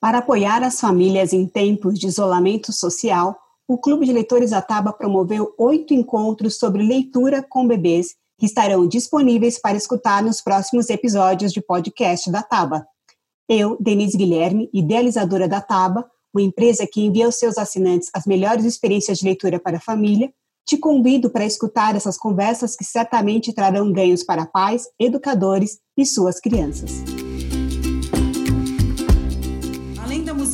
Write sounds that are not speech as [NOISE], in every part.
Para apoiar as famílias em tempos de isolamento social, o Clube de Leitores Ataba promoveu oito encontros sobre leitura com bebês que estarão disponíveis para escutar nos próximos episódios de podcast da Taba. Eu, Denise Guilherme, idealizadora da Taba, uma empresa que envia aos seus assinantes as melhores experiências de leitura para a família, te convido para escutar essas conversas que certamente trarão ganhos para pais, educadores e suas crianças.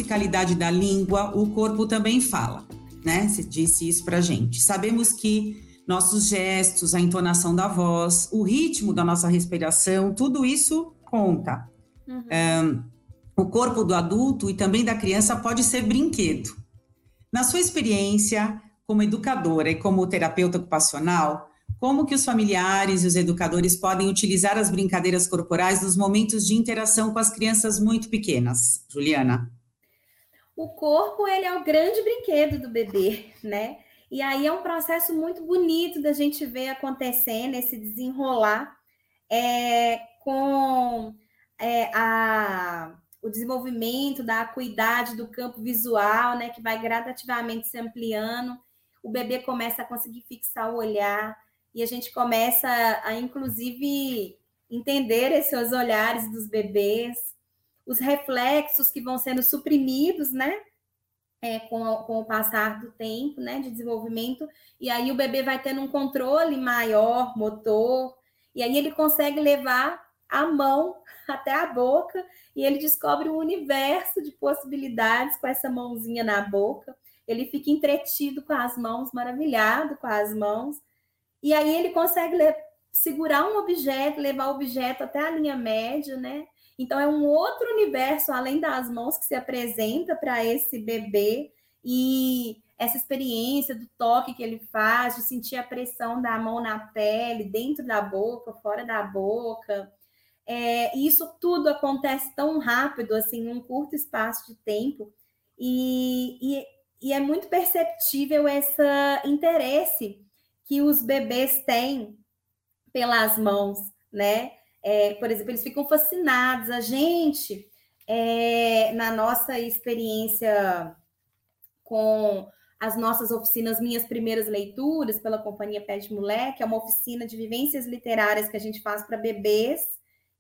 Musicalidade da língua, o corpo também fala, né? Você disse isso para gente. Sabemos que nossos gestos, a entonação da voz, o ritmo da nossa respiração, tudo isso conta. Uhum. Um, o corpo do adulto e também da criança pode ser brinquedo. Na sua experiência como educadora e como terapeuta ocupacional, como que os familiares e os educadores podem utilizar as brincadeiras corporais nos momentos de interação com as crianças muito pequenas? Juliana. O corpo, ele é o grande brinquedo do bebê, né? E aí é um processo muito bonito da gente ver acontecendo, esse desenrolar é, com é, a, o desenvolvimento da acuidade do campo visual, né, que vai gradativamente se ampliando. O bebê começa a conseguir fixar o olhar e a gente começa a, inclusive, entender esses olhares dos bebês, os reflexos que vão sendo suprimidos, né? é, com, com o passar do tempo, né, de desenvolvimento, e aí o bebê vai tendo um controle maior, motor, e aí ele consegue levar a mão [LAUGHS] até a boca e ele descobre um universo de possibilidades com essa mãozinha na boca. Ele fica entretido com as mãos, maravilhado com as mãos, e aí ele consegue segurar um objeto, levar o objeto até a linha média, né? Então, é um outro universo além das mãos que se apresenta para esse bebê e essa experiência do toque que ele faz, de sentir a pressão da mão na pele, dentro da boca, fora da boca. É, isso tudo acontece tão rápido, assim, em um curto espaço de tempo, e, e, e é muito perceptível esse interesse que os bebês têm pelas mãos, né? É, por exemplo, eles ficam fascinados. A gente, é, na nossa experiência com as nossas oficinas Minhas Primeiras Leituras, pela Companhia de Moleque, é uma oficina de vivências literárias que a gente faz para bebês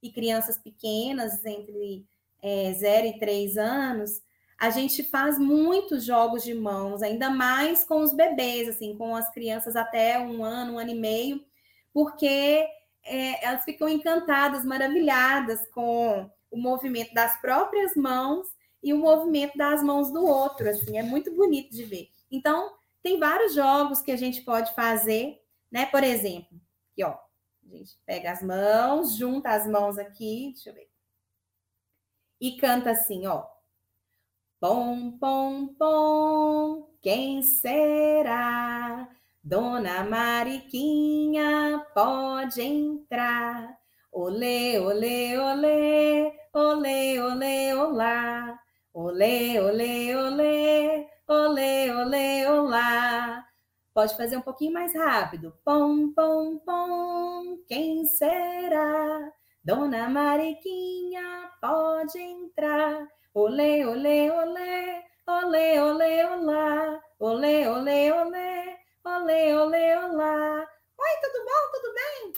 e crianças pequenas, entre é, 0 e 3 anos. A gente faz muitos jogos de mãos, ainda mais com os bebês, assim, com as crianças até um ano, um ano e meio, porque é, elas ficam encantadas, maravilhadas com o movimento das próprias mãos e o movimento das mãos do outro, assim, é muito bonito de ver. Então, tem vários jogos que a gente pode fazer, né? Por exemplo, aqui, ó, a gente pega as mãos, junta as mãos aqui, deixa eu ver. E canta assim, ó. Pom, pom, pom, quem será? Dona Mariquinha, pode entrar. Olê, olê, olê, olê, olê, olá. Olê, olê, olê, olê, olê, olá. Pode fazer um pouquinho mais rápido. Pom, pom, pom, quem será? Dona Mariquinha, pode entrar. Olê, olê, olê, olê, olê, olá. Olê, olê, olê. Olê, olê, olá. Oi, tudo bom? Tudo bem?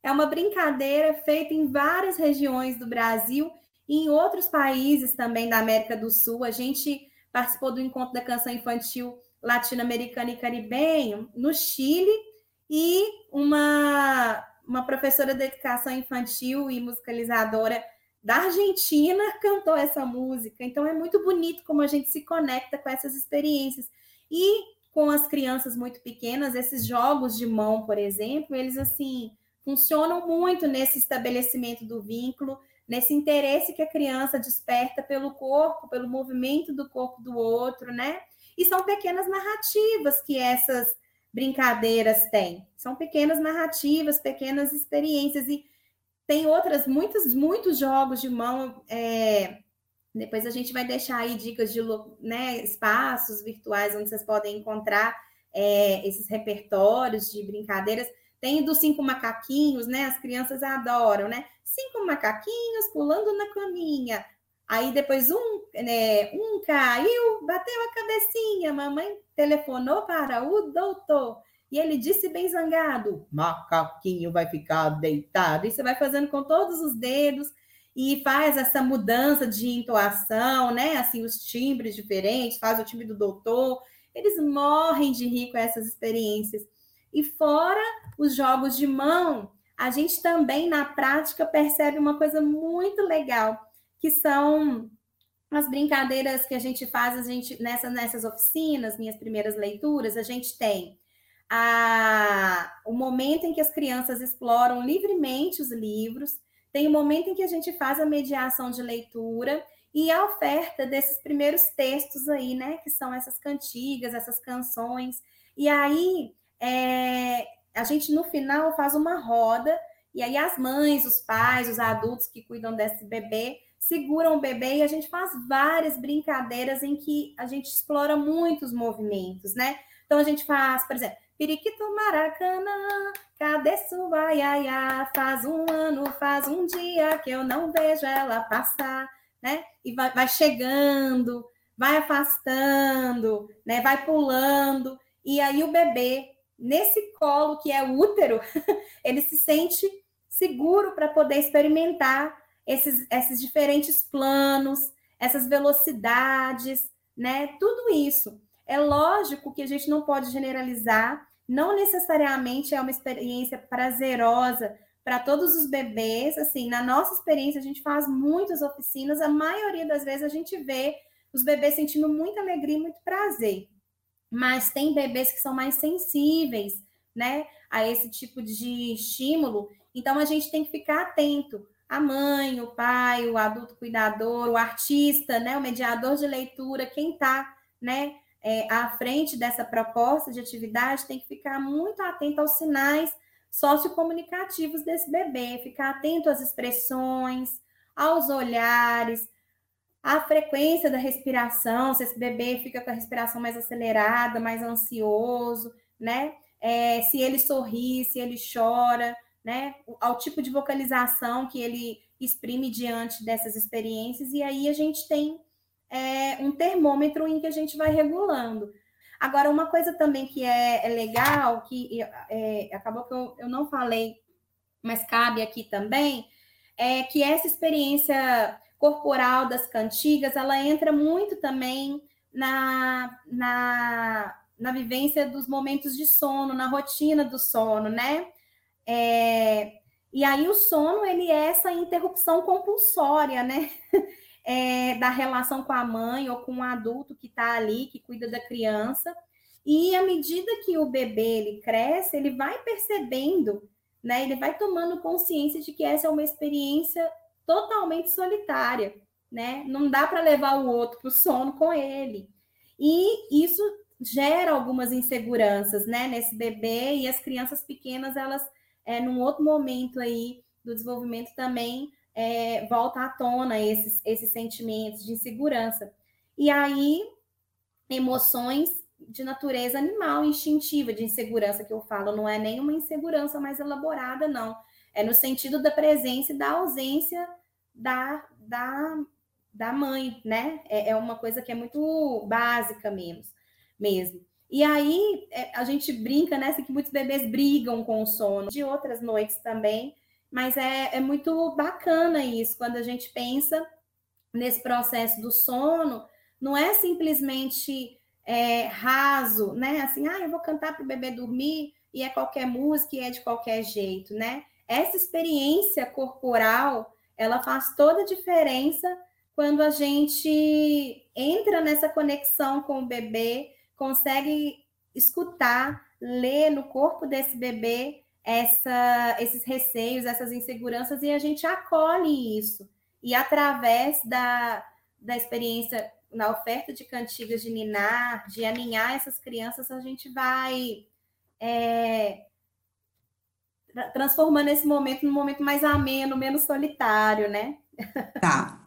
É uma brincadeira feita em várias regiões do Brasil e em outros países também da América do Sul. A gente participou do encontro da canção infantil latino-americana e caribenho no Chile e uma, uma professora de educação infantil e musicalizadora da Argentina cantou essa música. Então é muito bonito como a gente se conecta com essas experiências. E com as crianças muito pequenas, esses jogos de mão, por exemplo, eles assim funcionam muito nesse estabelecimento do vínculo, nesse interesse que a criança desperta pelo corpo, pelo movimento do corpo do outro, né? E são pequenas narrativas que essas brincadeiras têm. São pequenas narrativas, pequenas experiências e tem outras, muitos, muitos jogos de mão é, depois a gente vai deixar aí dicas de né, espaços virtuais onde vocês podem encontrar é, esses repertórios de brincadeiras. Tem dos cinco macaquinhos, né? As crianças adoram, né? Cinco macaquinhos pulando na caminha. Aí depois um né, um caiu, bateu a cabecinha, mamãe telefonou para o doutor. E ele disse bem zangado: macaquinho vai ficar deitado. E você vai fazendo com todos os dedos e faz essa mudança de entoação, né? Assim, os timbres diferentes, faz o timbre do doutor. Eles morrem de rir com essas experiências. E fora os jogos de mão, a gente também na prática percebe uma coisa muito legal, que são as brincadeiras que a gente faz, a gente nessa, nessas oficinas, minhas primeiras leituras, a gente tem a, o momento em que as crianças exploram livremente os livros, tem o momento em que a gente faz a mediação de leitura e a oferta desses primeiros textos aí, né, que são essas cantigas, essas canções. E aí é, a gente no final faz uma roda e aí as mães, os pais, os adultos que cuidam desse bebê seguram o bebê e a gente faz várias brincadeiras em que a gente explora muitos movimentos, né? Então a gente faz, por exemplo, Periquito Maracanã, cadê sua iaia? Faz um ano, faz um dia que eu não vejo ela passar, né? E vai, vai chegando, vai afastando, né? Vai pulando. E aí o bebê, nesse colo que é útero, [LAUGHS] ele se sente seguro para poder experimentar esses, esses diferentes planos, essas velocidades, né? Tudo isso. É lógico que a gente não pode generalizar, não necessariamente é uma experiência prazerosa para todos os bebês. Assim, na nossa experiência, a gente faz muitas oficinas, a maioria das vezes a gente vê os bebês sentindo muita alegria e muito prazer. Mas tem bebês que são mais sensíveis, né, a esse tipo de estímulo. Então a gente tem que ficar atento. A mãe, o pai, o adulto cuidador, o artista, né, o mediador de leitura, quem está, né, é, à frente dessa proposta de atividade tem que ficar muito atento aos sinais sociocomunicativos desse bebê, ficar atento às expressões, aos olhares, à frequência da respiração, se esse bebê fica com a respiração mais acelerada, mais ansioso, né? É, se ele sorri, se ele chora, né? Ao tipo de vocalização que ele exprime diante dessas experiências, e aí a gente tem é, um termômetro em que a gente vai regulando. Agora, uma coisa também que é, é legal, que é, acabou que eu, eu não falei, mas cabe aqui também, é que essa experiência corporal das cantigas, ela entra muito também na, na, na vivência dos momentos de sono, na rotina do sono, né? É, e aí o sono, ele é essa interrupção compulsória, né? [LAUGHS] é, da relação com a mãe ou com o adulto que está ali, que cuida da criança. E à medida que o bebê ele cresce, ele vai percebendo, né? Ele vai tomando consciência de que essa é uma experiência totalmente solitária, né? Não dá para levar o outro para o sono com ele. E isso gera algumas inseguranças, né? Nesse bebê e as crianças pequenas, elas, é, num outro momento aí do desenvolvimento também, é, volta à tona esses, esses sentimentos de insegurança. E aí, emoções de natureza animal, instintiva, de insegurança que eu falo, não é nenhuma insegurança mais elaborada, não. É no sentido da presença e da ausência da, da, da mãe, né? É, é uma coisa que é muito básica mesmo. mesmo. E aí é, a gente brinca, né? Assim, que muitos bebês brigam com o sono, de outras noites também, mas é, é muito bacana isso, quando a gente pensa nesse processo do sono, não é simplesmente é, raso, né? Assim, ah, eu vou cantar para o bebê dormir e é qualquer música e é de qualquer jeito, né? Essa experiência corporal, ela faz toda a diferença quando a gente entra nessa conexão com o bebê, consegue escutar, ler no corpo desse bebê essa, esses receios, essas inseguranças, e a gente acolhe isso. E através da, da experiência na oferta de cantigas de ninar, de aninhar essas crianças, a gente vai é, transformando esse momento num momento mais ameno, menos solitário, né? Tá.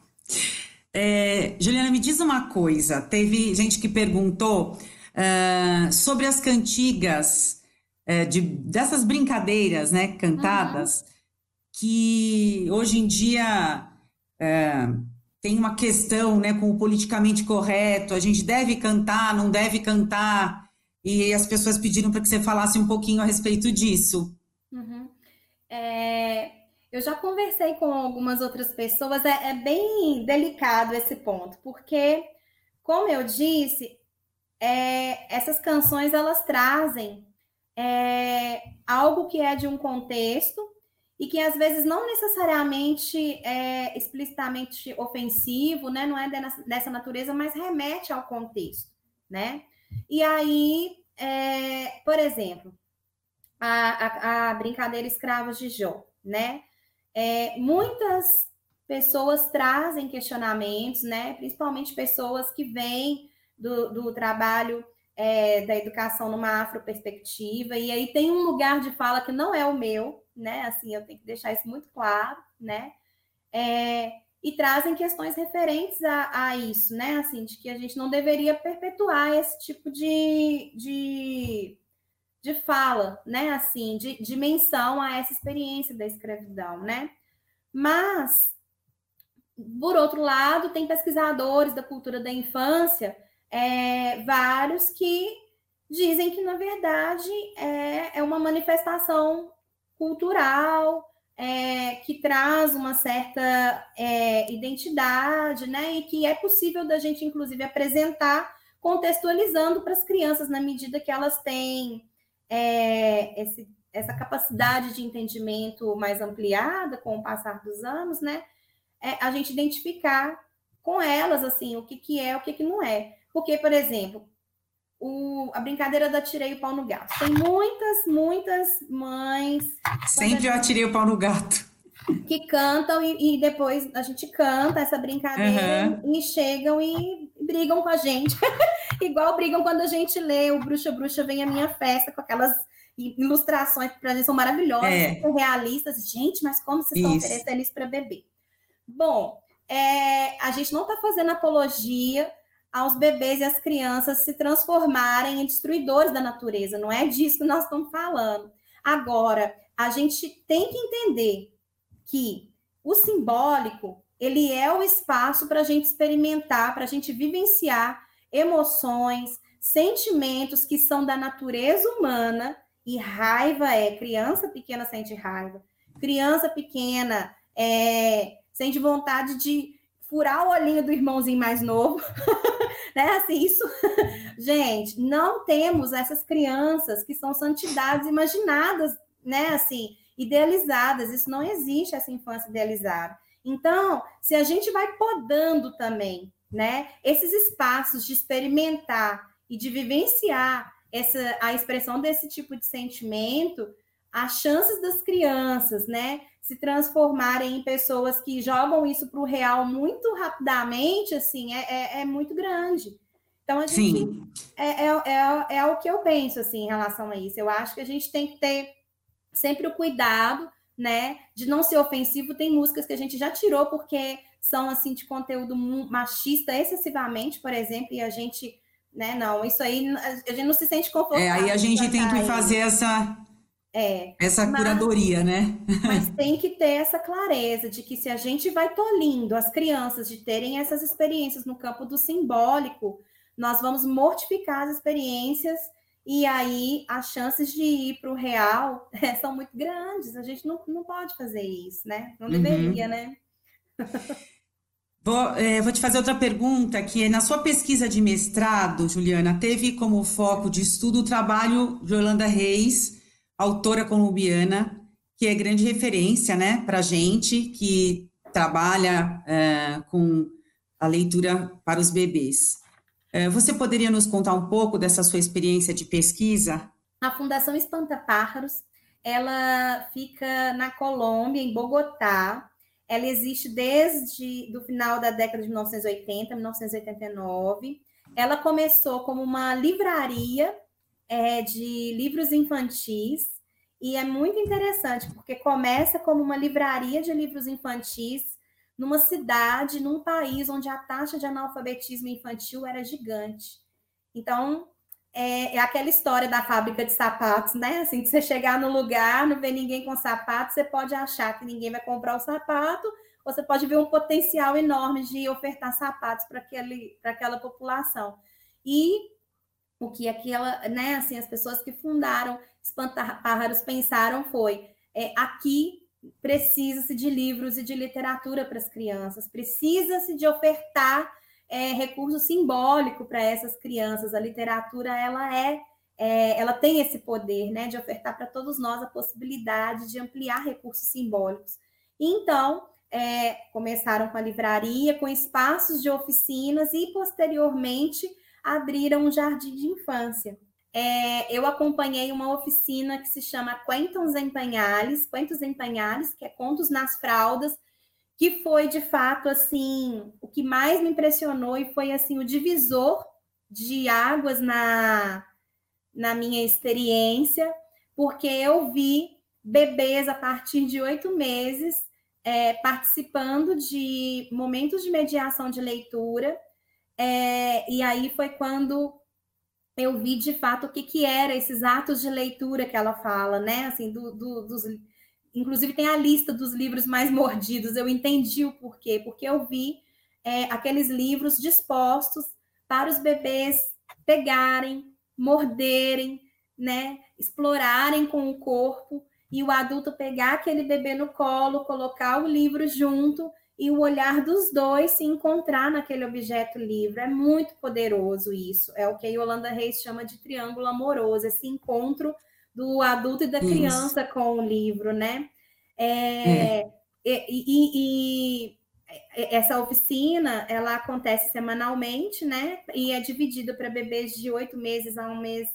É, Juliana, me diz uma coisa. Teve gente que perguntou uh, sobre as cantigas é, de, dessas brincadeiras né, cantadas, uhum. que hoje em dia é, tem uma questão né, com o politicamente correto, a gente deve cantar, não deve cantar, e as pessoas pediram para que você falasse um pouquinho a respeito disso. Uhum. É, eu já conversei com algumas outras pessoas, é, é, bem delicado esse ponto, porque, como eu disse, é, essas canções elas trazem é, algo que é de um contexto e que às vezes não necessariamente é explicitamente ofensivo, né? Não é dessa natureza, mas remete ao contexto, né? E aí, é, por exemplo, a, a, a, brincadeira escravos de Jó, né? É, muitas pessoas trazem questionamentos, né? Principalmente pessoas que vêm do, do trabalho é, da educação numa afroperspectiva, e aí tem um lugar de fala que não é o meu, né? Assim, eu tenho que deixar isso muito claro, né? É, e trazem questões referentes a, a, isso, né? Assim, de que a gente não deveria perpetuar esse tipo de, de, de fala, né? Assim, de, de menção a essa experiência da escravidão, né? Mas, por outro lado, tem pesquisadores da cultura da infância, é, vários que dizem que, na verdade, é, é uma manifestação cultural, é, que traz uma certa é, identidade, né? E que é possível da gente, inclusive, apresentar contextualizando para as crianças na medida que elas têm é, esse, essa capacidade de entendimento mais ampliada com o passar dos anos, né? É, a gente identificar com elas assim o que, que é, o que, que não é. Porque, por exemplo, o, a brincadeira da tirei o pau no gato. Tem muitas, muitas mães. Sempre eu atirei o pau no gato. Que cantam e, e depois a gente canta essa brincadeira uhum. e chegam e brigam com a gente. [LAUGHS] Igual brigam quando a gente lê o Bruxa Bruxa Vem a Minha Festa, com aquelas ilustrações que pra gente são maravilhosas, é. realistas. Gente, mas como vocês estão oferecendo isso para bebê? Bom, é, a gente não está fazendo apologia aos bebês e às crianças se transformarem em destruidores da natureza. Não é disso que nós estamos falando. Agora, a gente tem que entender que o simbólico ele é o espaço para a gente experimentar, para a gente vivenciar emoções, sentimentos que são da natureza humana, e raiva é criança pequena sente raiva, criança pequena é, sente vontade de furar o olhinho do irmãozinho mais novo, [LAUGHS] né? Assim, isso, [LAUGHS] gente, não temos essas crianças que são santidades imaginadas, né? Assim, idealizadas. Isso não existe essa infância idealizada. Então, se a gente vai podando também, né? Esses espaços de experimentar e de vivenciar essa a expressão desse tipo de sentimento, as chances das crianças, né, se transformarem em pessoas que jogam isso para o real muito rapidamente, assim, é, é, é, muito grande. Então, a gente. Sim. É, é, é, é o que eu penso, assim, em relação a isso. Eu acho que a gente tem que ter sempre o cuidado, né, de não ser ofensivo. Tem músicas que a gente já tirou porque são, assim, de conteúdo machista excessivamente, por exemplo, e a gente. Né, não, isso aí a gente não se sente confortável. É, aí a gente tem que fazer essa é, essa mas, curadoria, né? mas [LAUGHS] tem que ter essa clareza de que se a gente vai tolindo as crianças de terem essas experiências no campo do simbólico, nós vamos mortificar as experiências e aí as chances de ir para o real [LAUGHS] é, são muito grandes. A gente não, não pode fazer isso, né? Não deveria, uhum. né? Vou, é, vou, te fazer outra pergunta, que é, na sua pesquisa de mestrado, Juliana, teve como foco de estudo o trabalho de Yolanda Reis, autora colombiana, que é grande referência, né, para gente que trabalha é, com a leitura para os bebês. É, você poderia nos contar um pouco dessa sua experiência de pesquisa? A Fundação Espanta Pájaros, ela fica na Colômbia, em Bogotá. Ela existe desde do final da década de 1980, 1989. Ela começou como uma livraria é, de livros infantis, e é muito interessante, porque começa como uma livraria de livros infantis numa cidade, num país onde a taxa de analfabetismo infantil era gigante. Então, é, é, aquela história da fábrica de sapatos, né? Assim, que você chegar no lugar, não vê ninguém com sapato, você pode achar que ninguém vai comprar o sapato, você pode ver um potencial enorme de ofertar sapatos para aquela população. E o que aquela, né, assim, as pessoas que fundaram Espantapájaros pensaram foi: é, aqui precisa-se de livros e de literatura para as crianças, precisa-se de ofertar é, recurso simbólico para essas crianças. A literatura ela é, é, ela tem esse poder, né, de ofertar para todos nós a possibilidade de ampliar recursos simbólicos. Então é, começaram com a livraria, com espaços de oficinas e posteriormente abriram um jardim de infância. É, eu acompanhei uma oficina que se chama Quentos em Panhales, Quentos em Panhales, que é Contos nas Fraldas, que foi de fato assim o que mais me impressionou e foi assim o divisor de águas na, na minha experiência, porque eu vi bebês a partir de oito meses é, participando de momentos de mediação de leitura, é, e aí foi quando eu vi de fato o que, que era esses atos de leitura que ela fala, né? Assim, do, do, dos, inclusive tem a lista dos livros mais mordidos. Eu entendi o porquê, porque eu vi é, aqueles livros dispostos para os bebês pegarem, morderem, né? Explorarem com o corpo e o adulto pegar aquele bebê no colo, colocar o livro junto e o olhar dos dois se encontrar naquele objeto livre. É muito poderoso isso. É o que a Yolanda Reis chama de triângulo amoroso, esse encontro do adulto e da criança isso. com o livro, né? É, é. E, e, e, essa oficina, ela acontece semanalmente, né? E é dividida para bebês de oito meses a um mês,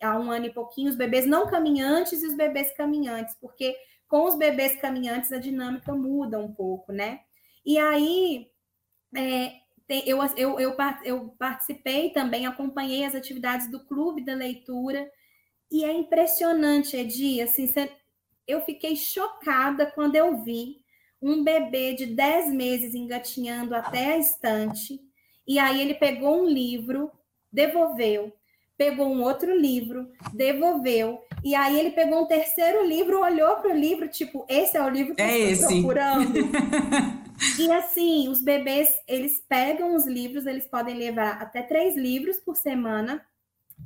a um ano e pouquinho, os bebês não caminhantes e os bebês caminhantes, porque com os bebês caminhantes a dinâmica muda um pouco, né? E aí, é, eu, eu, eu, eu participei também, acompanhei as atividades do Clube da Leitura, e é impressionante, Edi, assim, eu fiquei chocada quando eu vi um bebê de 10 meses engatinhando até a estante, e aí ele pegou um livro, devolveu, pegou um outro livro, devolveu, e aí ele pegou um terceiro livro, olhou para o livro, tipo, esse é o livro que é eu estou procurando. [LAUGHS] E assim, os bebês, eles pegam os livros, eles podem levar até três livros por semana,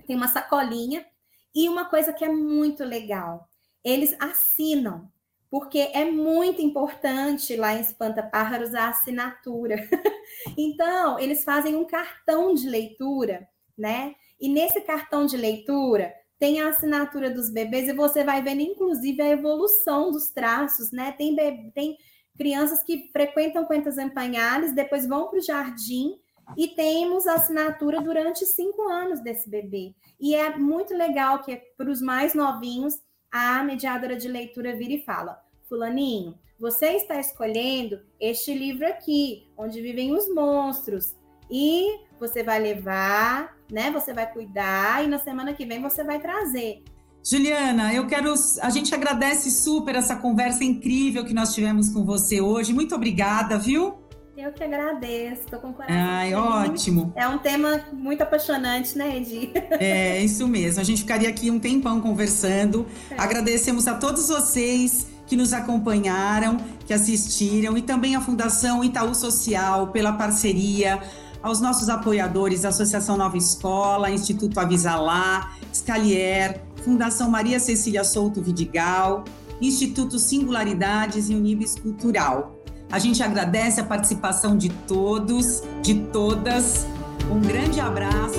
tem uma sacolinha, e uma coisa que é muito legal, eles assinam, porque é muito importante lá em Espanta Pájaros a assinatura. [LAUGHS] então, eles fazem um cartão de leitura, né? E nesse cartão de leitura tem a assinatura dos bebês e você vai vendo, inclusive, a evolução dos traços, né? Tem, tem crianças que frequentam Quentas Empanhales, depois vão para o jardim e temos a assinatura durante cinco anos desse bebê. E é muito legal que para os mais novinhos, a mediadora de leitura vira e fala: Fulaninho, você está escolhendo este livro aqui, onde vivem os monstros. E você vai levar, né? Você vai cuidar e na semana que vem você vai trazer. Juliana, eu quero. A gente agradece super essa conversa incrível que nós tivemos com você hoje. Muito obrigada, viu? Eu que agradeço, estou com o coração. Ai, ótimo. É um tema muito apaixonante, né, Edi? É, isso mesmo. A gente ficaria aqui um tempão conversando. É. Agradecemos a todos vocês que nos acompanharam, que assistiram, e também a Fundação Itaú Social pela parceria, aos nossos apoiadores, Associação Nova Escola, Instituto Avisalá, Scalier, Fundação Maria Cecília Souto Vidigal, Instituto Singularidades e Unibis Cultural. A gente agradece a participação de todos, de todas. Um grande abraço.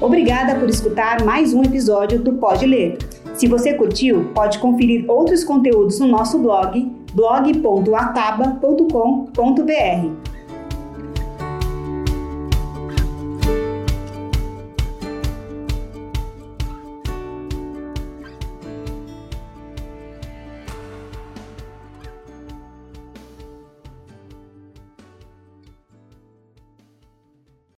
Obrigada por escutar mais um episódio do Pode Ler. Se você curtiu, pode conferir outros conteúdos no nosso blog blog.ataba.com.br